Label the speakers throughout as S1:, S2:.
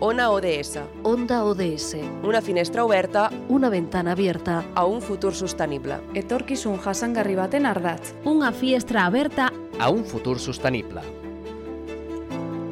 S1: Ona ODS,
S2: Onda ODS.
S1: una finestra oberta
S2: Una ventana abierta.
S1: a un futur sostenible.
S3: Etorkizun jasangarri baten ardatz.
S4: Unha fiestra aberta
S5: a un futur sostenible.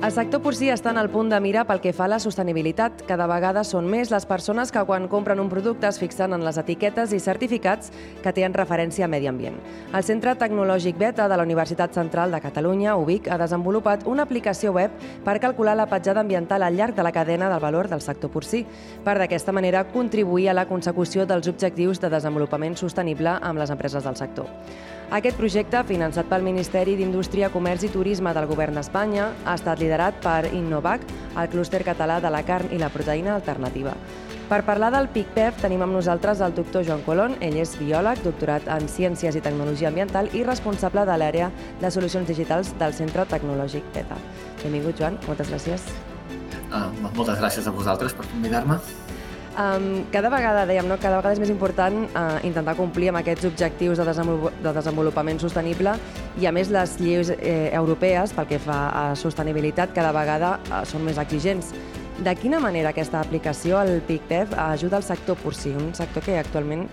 S1: El sector porcí està en el punt de mira pel que fa a la sostenibilitat. Cada vegada són més les persones que quan compren un producte es fixen en les etiquetes i certificats que tenen referència a medi ambient. El Centre Tecnològic Beta de la Universitat Central de Catalunya, UBIC, ha desenvolupat una aplicació web per calcular la petjada ambiental al llarg de la cadena del valor del sector porcí, per d'aquesta manera contribuir a la consecució dels objectius de desenvolupament sostenible amb les empreses del sector. Aquest projecte, finançat pel Ministeri d'Indústria, Comerç i Turisme del Govern d'Espanya, ha estat liderat per Innovac, el clúster català de la carn i la proteïna alternativa. Per parlar del PICPEF tenim amb nosaltres el doctor Joan Colón. Ell és biòleg, doctorat en Ciències i Tecnologia Ambiental i responsable de l'àrea de solucions digitals del Centre Tecnològic PETA. Benvingut, Joan. Moltes gràcies.
S6: Uh, moltes gràcies a vosaltres per convidar-me.
S1: Um, cada vegada, dèiem, no? cada vegada és més important uh, intentar complir amb aquests objectius de, desenvolupament, de desenvolupament sostenible i, a més, les lleis eh, europees, pel que fa a sostenibilitat, cada vegada uh, són més exigents. De quina manera aquesta aplicació, el PICTEF, ajuda al sector porcí, un sector que actualment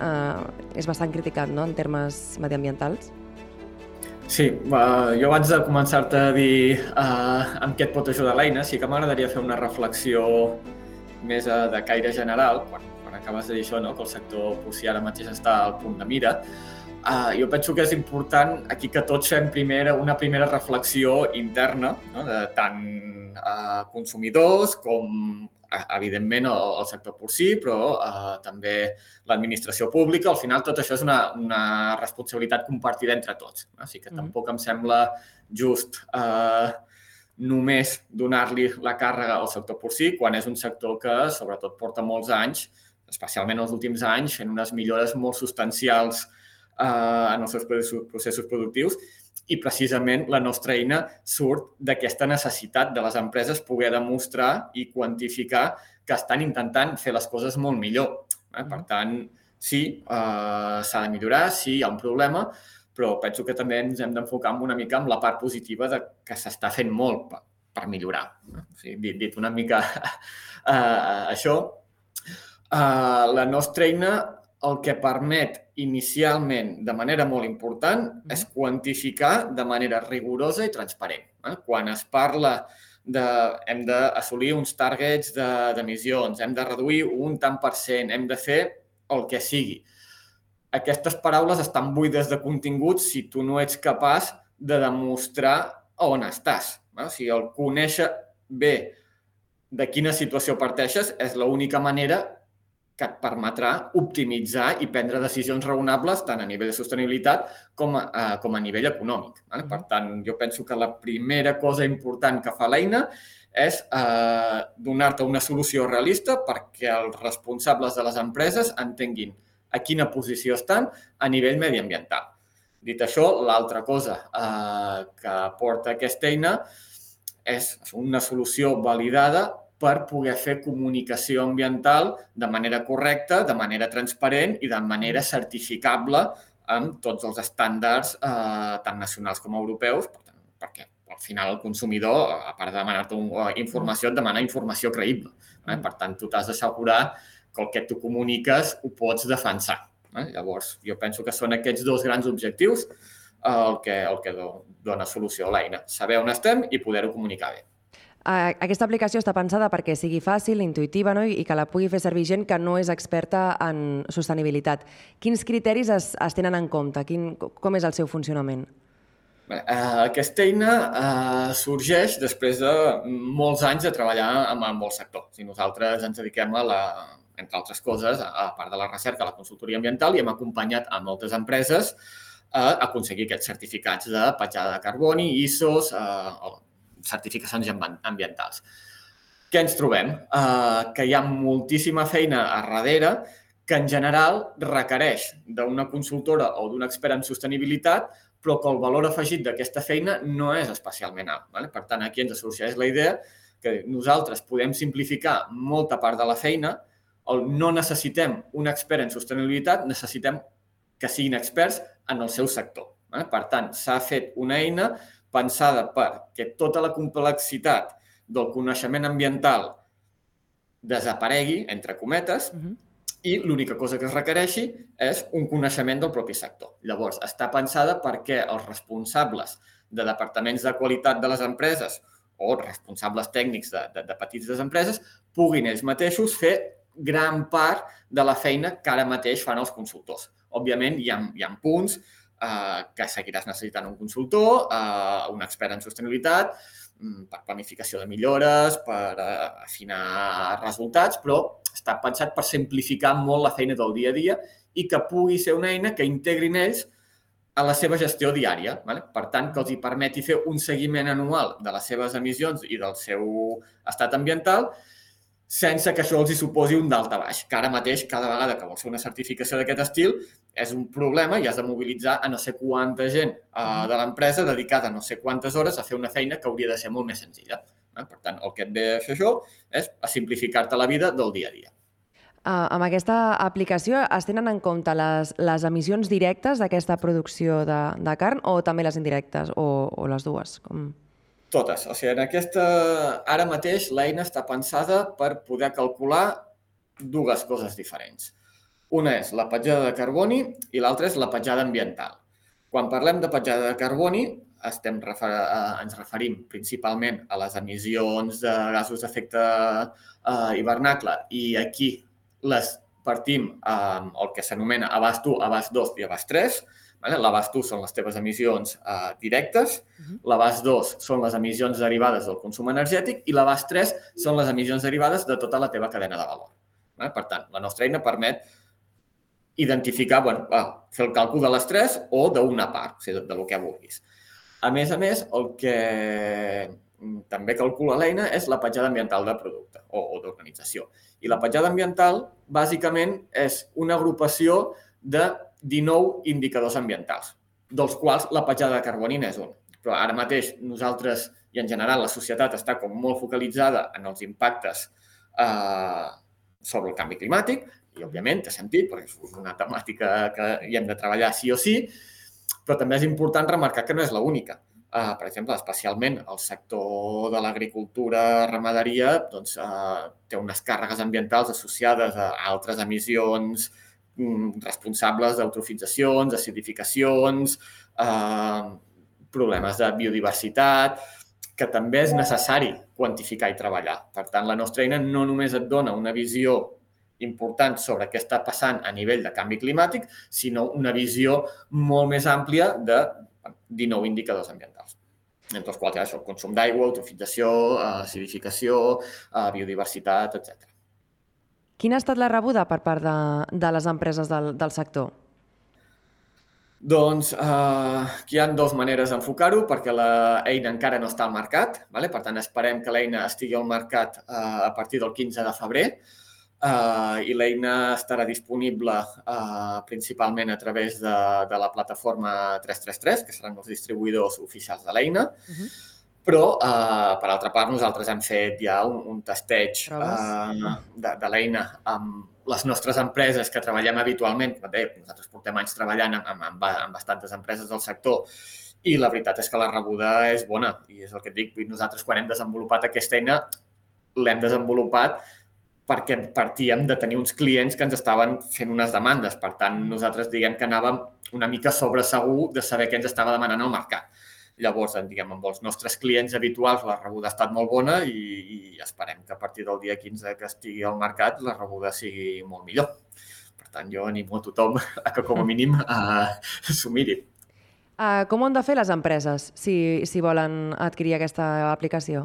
S1: uh, és bastant criticat no? en termes mediambientals?
S6: Sí, uh, jo abans de començar-te a dir uh, amb què et pot ajudar l'eina, sí que m'agradaria fer una reflexió més uh, de caire general, quan, quan acabes de dir això, no? que el sector porcí ara mateix està al punt de mira. Uh, jo penso que és important aquí que tots fem primera, una primera reflexió interna, no? de tant uh, consumidors com evidentment el, el sector porcí, però uh, també l'administració pública. Al final tot això és una, una responsabilitat compartida entre tots. No? Així que mm. tampoc em sembla just uh, només donar-li la càrrega al sector porcí, quan és un sector que sobretot porta molts anys, especialment els últims anys, fent unes millores molt substancials eh, en els seus processos productius i precisament la nostra eina surt d'aquesta necessitat de les empreses poder demostrar i quantificar que estan intentant fer les coses molt millor. Eh? Per tant, sí, eh, s'ha de millorar, sí, hi ha un problema, però penso que també ens hem d'enfocar una mica amb la part positiva de que s'està fent molt per, per millorar. O sigui, dit, dit una mica uh, això, uh, la nostra eina el que permet inicialment de manera molt important és quantificar de manera rigorosa i transparent. Eh? Quan es parla de hem d'assolir uns targets d'emissions, de, hem de reduir un tant per cent, hem de fer el que sigui aquestes paraules estan buides de contingut si tu no ets capaç de demostrar on estàs. No? Si el conèixer bé de quina situació parteixes és l'única manera que et permetrà optimitzar i prendre decisions raonables tant a nivell de sostenibilitat com a, eh, com a nivell econòmic. Vale? Per tant, jo penso que la primera cosa important que fa l'eina és eh, donar-te una solució realista perquè els responsables de les empreses entenguin a quina posició estan a nivell mediambiental. Dit això, l'altra cosa eh, que porta aquesta eina és una solució validada per poder fer comunicació ambiental de manera correcta, de manera transparent i de manera certificable amb tots els estàndards eh, tant nacionals com europeus, per tant, perquè al final el consumidor, a part de demanar-te informació, et demana informació creïble. Eh? Per tant, tu t'has d'assegurar que el que tu comuniques ho pots defensar. Eh? Llavors, jo penso que són aquests dos grans objectius eh, el que, el que dona solució a l'eina. Saber on estem i poder-ho comunicar bé.
S1: Aquesta aplicació està pensada perquè sigui fàcil, intuïtiva no? i que la pugui fer servir gent que no és experta en sostenibilitat. Quins criteris es, es tenen en compte? Quin, com és el seu funcionament?
S6: Eh, aquesta eina eh, sorgeix després de molts anys de treballar amb, amb el sector. Si nosaltres ens dediquem a la, entre altres coses, a part de la recerca, la consultoria ambiental, i hem acompanyat a moltes empreses a aconseguir aquests certificats de petjada de carboni, ISOs, eh, certificacions ambientals. Què ens trobem? Eh, que hi ha moltíssima feina a darrere que en general requereix d'una consultora o d'un expert en sostenibilitat, però que el valor afegit d'aquesta feina no és especialment alt. Vale? Per tant, aquí ens sorgeix la idea que nosaltres podem simplificar molta part de la feina, el no necessitem un expert en sostenibilitat, necessitem que siguin experts en el seu sector. Eh? Per tant, s'ha fet una eina pensada perquè tota la complexitat del coneixement ambiental desaparegui, entre cometes, uh -huh. i l'única cosa que es requereixi és un coneixement del propi sector. Llavors, està pensada perquè els responsables de departaments de qualitat de les empreses o responsables tècnics de, de, de petites empreses puguin ells mateixos fer gran part de la feina que ara mateix fan els consultors. Òbviament, hi ha, hi ha punts eh, que seguiràs necessitant un consultor, eh, un expert en sostenibilitat, mm, per planificació de millores, per eh, afinar resultats, però està pensat per simplificar molt la feina del dia a dia i que pugui ser una eina que integrin ells a la seva gestió diària. Vale? Per tant, que els hi permeti fer un seguiment anual de les seves emissions i del seu estat ambiental sense que això els hi suposi un dalt a baix, que ara mateix, cada vegada que vols fer una certificació d'aquest estil, és un problema i has de mobilitzar a no sé quanta gent uh, de l'empresa dedicada a no sé quantes hores a fer una feina que hauria de ser molt més senzilla. Eh? Per tant, el que et ve a fer això és a simplificar-te la vida del dia a dia.
S1: Uh, amb aquesta aplicació es tenen en compte les, les emissions directes d'aquesta producció de, de carn o també les indirectes o, o les dues? Com...
S6: Totes. O sigui, en aquesta... Ara mateix l'eina està pensada per poder calcular dues coses diferents. Una és la petjada de carboni i l'altra és la petjada ambiental. Quan parlem de petjada de carboni, estem refer eh, ens referim principalment a les emissions de gasos d'efecte eh, hivernacle i aquí les partim amb el que s'anomena abast 1, abast 2 i abast 3, Vale? L'abast 1 són les teves emissions eh, directes, uh -huh. l'abast 2 són les emissions derivades del consum energètic i l'abast 3 són les emissions derivades de tota la teva cadena de valor. Vale? Per tant, la nostra eina permet identificar, bueno, fer el càlcul de les tres o d'una part, o sigui, de, de lo que vulguis. A més a més, el que també calcula l'eina és la petjada ambiental de producte o, o d'organització. I la petjada ambiental, bàsicament, és una agrupació de 19 indicadors ambientals, dels quals la petjada de carboni n'és un. Però ara mateix nosaltres i en general la societat està com molt focalitzada en els impactes eh, sobre el canvi climàtic i, òbviament, té sentit, perquè és una temàtica que hi hem de treballar sí o sí, però també és important remarcar que no és l'única. Uh, per exemple, especialment el sector de l'agricultura, ramaderia, doncs, uh, té unes càrregues ambientals associades a altres emissions responsables d'eutrofitzacions, acidificacions, eh, problemes de biodiversitat, que també és necessari quantificar i treballar. Per tant, la nostra eina no només et dona una visió important sobre què està passant a nivell de canvi climàtic, sinó una visió molt més àmplia de 19 indicadors ambientals entre els quals hi ha això, consum d'aigua, eutrofització, acidificació, eh, biodiversitat, etc.
S1: Quina ha estat la rebuda per part de, de les empreses del, del sector?
S6: Doncs eh, aquí hi ha dues maneres d'enfocar-ho, perquè l'eina encara no està al mercat. Vale? Per tant, esperem que l'eina estigui al mercat eh, a partir del 15 de febrer eh, i l'eina estarà disponible eh, principalment a través de, de la plataforma 333, que seran els distribuïdors oficials de l'eina. Uh -huh però, eh, per altra part, nosaltres hem fet ja un, un testeig eh, de, de l'eina amb les nostres empreses que treballem habitualment. Deia, nosaltres portem anys treballant amb, amb, amb, amb bastantes empreses del sector i la veritat és que la rebuda és bona. I és el que et dic, nosaltres quan hem desenvolupat aquesta eina l'hem desenvolupat perquè partíem de tenir uns clients que ens estaven fent unes demandes. Per tant, nosaltres diguem que anàvem una mica sobre segur de saber què ens estava demanant el mercat. Llavors, diguem, amb els nostres clients habituals la rebuda ha estat molt bona i, i esperem que a partir del dia 15 que estigui al mercat la rebuda sigui molt millor. Per tant, jo animo a tothom a que com a mínim s'ho miri.
S1: Uh, com ho han de fer les empreses si, si volen adquirir aquesta aplicació?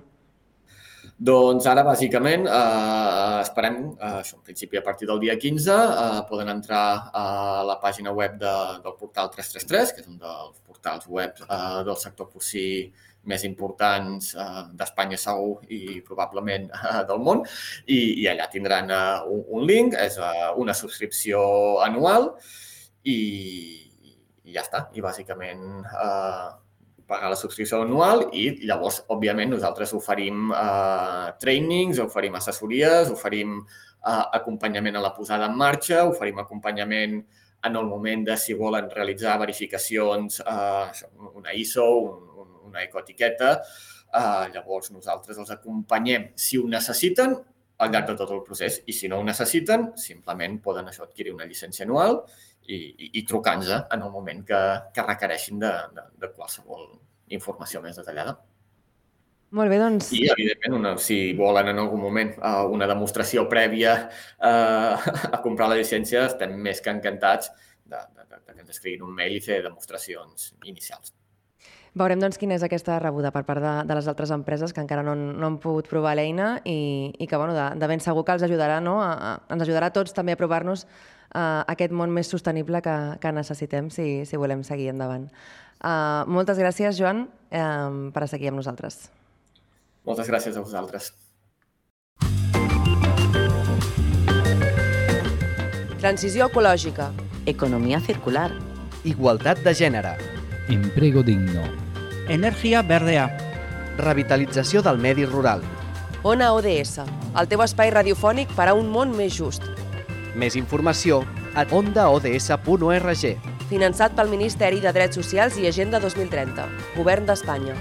S6: Doncs ara, bàsicament, eh, esperem, eh, això, en principi a partir del dia 15, eh, poden entrar a la pàgina web de, del portal 333, que és un dels portals web eh, del sector porcí més importants eh, d'Espanya segur i probablement eh, del món i, i allà tindran eh, un, un link, és eh, una subscripció anual i, i ja està. I bàsicament eh, pagar la subscripció anual i llavors, òbviament, nosaltres oferim eh, trainings, oferim assessories, oferim eh, acompanyament a la posada en marxa, oferim acompanyament en el moment de si volen realitzar verificacions, eh, una ISO, un, un, una ecoetiqueta, eh, llavors nosaltres els acompanyem. Si ho necessiten al llarg de tot el procés i si no ho necessiten, simplement poden això adquirir una llicència anual i, i, i trucar-nos en el moment que, que requereixin de, de, de qualsevol informació més detallada.
S1: Molt bé, doncs...
S6: I, evidentment, una, si volen en algun moment uh, una demostració prèvia uh, a comprar la llicència, estem més que encantats de, de, de, de que ens escriguin un mail i fer demostracions inicials.
S1: Veurem doncs quina és aquesta rebuda per part de, de les altres empreses que encara no, no han pogut provar l'eina i, i que bueno, de, de ben segur que els ajudarà, no? a, a, ens ajudarà a tots també a provar-nos uh, aquest món més sostenible que, que necessitem si, si volem seguir endavant. Uh, moltes gràcies, Joan, uh, per seguir amb nosaltres.
S6: Moltes gràcies a vosaltres.
S1: Transició ecològica.
S4: Economia circular.
S5: Igualtat de gènere.
S7: Emprego digno.
S8: Energia verdea.
S5: Revitalització del medi rural.
S1: Ona ODS, el teu espai radiofònic per a un món més just.
S5: Més informació a ondaods.org.
S1: Finançat pel Ministeri de Drets Socials i Agenda 2030, Govern d'Espanya.